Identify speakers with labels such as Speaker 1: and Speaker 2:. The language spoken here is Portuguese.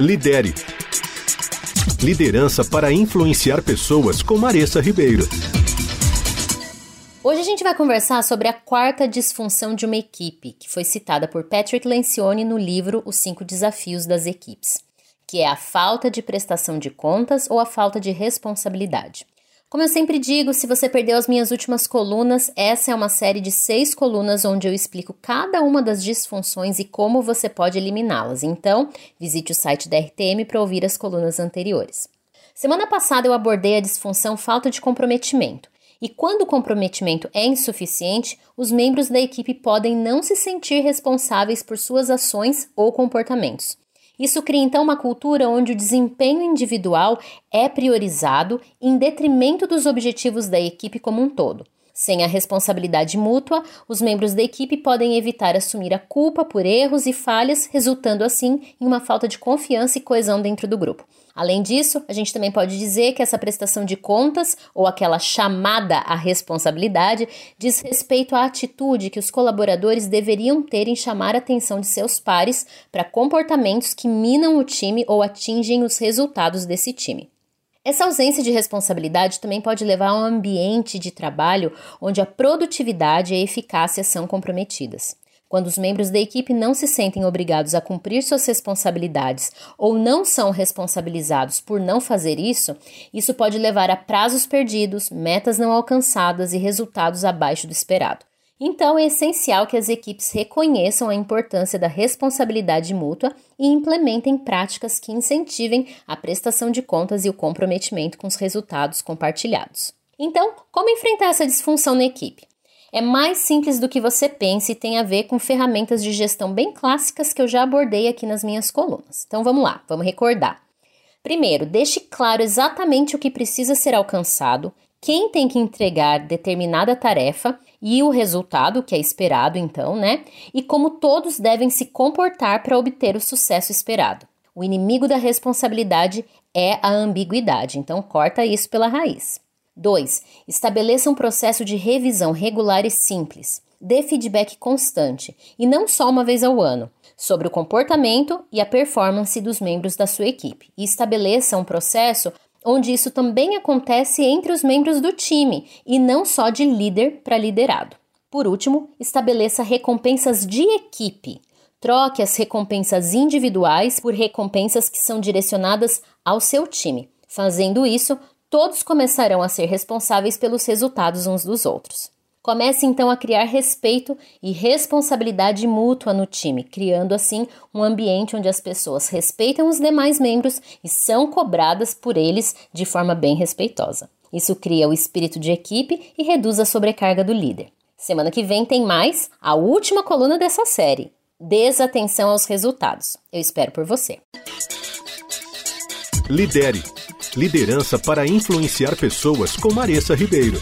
Speaker 1: Lidere. Liderança para influenciar pessoas com Maressa Ribeiro.
Speaker 2: Hoje a gente vai conversar sobre a quarta disfunção de uma equipe, que foi citada por Patrick Lencioni no livro Os Cinco Desafios das Equipes, que é a falta de prestação de contas ou a falta de responsabilidade. Como eu sempre digo, se você perdeu as minhas últimas colunas, essa é uma série de seis colunas onde eu explico cada uma das disfunções e como você pode eliminá-las. Então, visite o site da RTM para ouvir as colunas anteriores. Semana passada eu abordei a disfunção falta de comprometimento. E quando o comprometimento é insuficiente, os membros da equipe podem não se sentir responsáveis por suas ações ou comportamentos. Isso cria então uma cultura onde o desempenho individual é priorizado em detrimento dos objetivos da equipe como um todo. Sem a responsabilidade mútua, os membros da equipe podem evitar assumir a culpa por erros e falhas, resultando assim em uma falta de confiança e coesão dentro do grupo. Além disso, a gente também pode dizer que essa prestação de contas, ou aquela chamada à responsabilidade, diz respeito à atitude que os colaboradores deveriam ter em chamar a atenção de seus pares para comportamentos que minam o time ou atingem os resultados desse time. Essa ausência de responsabilidade também pode levar a um ambiente de trabalho onde a produtividade e a eficácia são comprometidas. Quando os membros da equipe não se sentem obrigados a cumprir suas responsabilidades ou não são responsabilizados por não fazer isso, isso pode levar a prazos perdidos, metas não alcançadas e resultados abaixo do esperado. Então, é essencial que as equipes reconheçam a importância da responsabilidade mútua e implementem práticas que incentivem a prestação de contas e o comprometimento com os resultados compartilhados. Então, como enfrentar essa disfunção na equipe? É mais simples do que você pensa e tem a ver com ferramentas de gestão bem clássicas que eu já abordei aqui nas minhas colunas. Então vamos lá, vamos recordar. Primeiro, deixe claro exatamente o que precisa ser alcançado, quem tem que entregar determinada tarefa e o resultado que é esperado, então, né? E como todos devem se comportar para obter o sucesso esperado. O inimigo da responsabilidade é a ambiguidade, então corta isso pela raiz. 2. Estabeleça um processo de revisão regular e simples. Dê feedback constante, e não só uma vez ao ano, sobre o comportamento e a performance dos membros da sua equipe. E estabeleça um processo onde isso também acontece entre os membros do time e não só de líder para liderado. Por último, estabeleça recompensas de equipe. Troque as recompensas individuais por recompensas que são direcionadas ao seu time. Fazendo isso, todos começarão a ser responsáveis pelos resultados uns dos outros. Comece então a criar respeito e responsabilidade mútua no time, criando assim um ambiente onde as pessoas respeitam os demais membros e são cobradas por eles de forma bem respeitosa. Isso cria o espírito de equipe e reduz a sobrecarga do líder. Semana que vem tem mais, a última coluna dessa série. Desatenção aos resultados. Eu espero por você.
Speaker 1: Lidere. Liderança para influenciar pessoas com Maressa Ribeiro.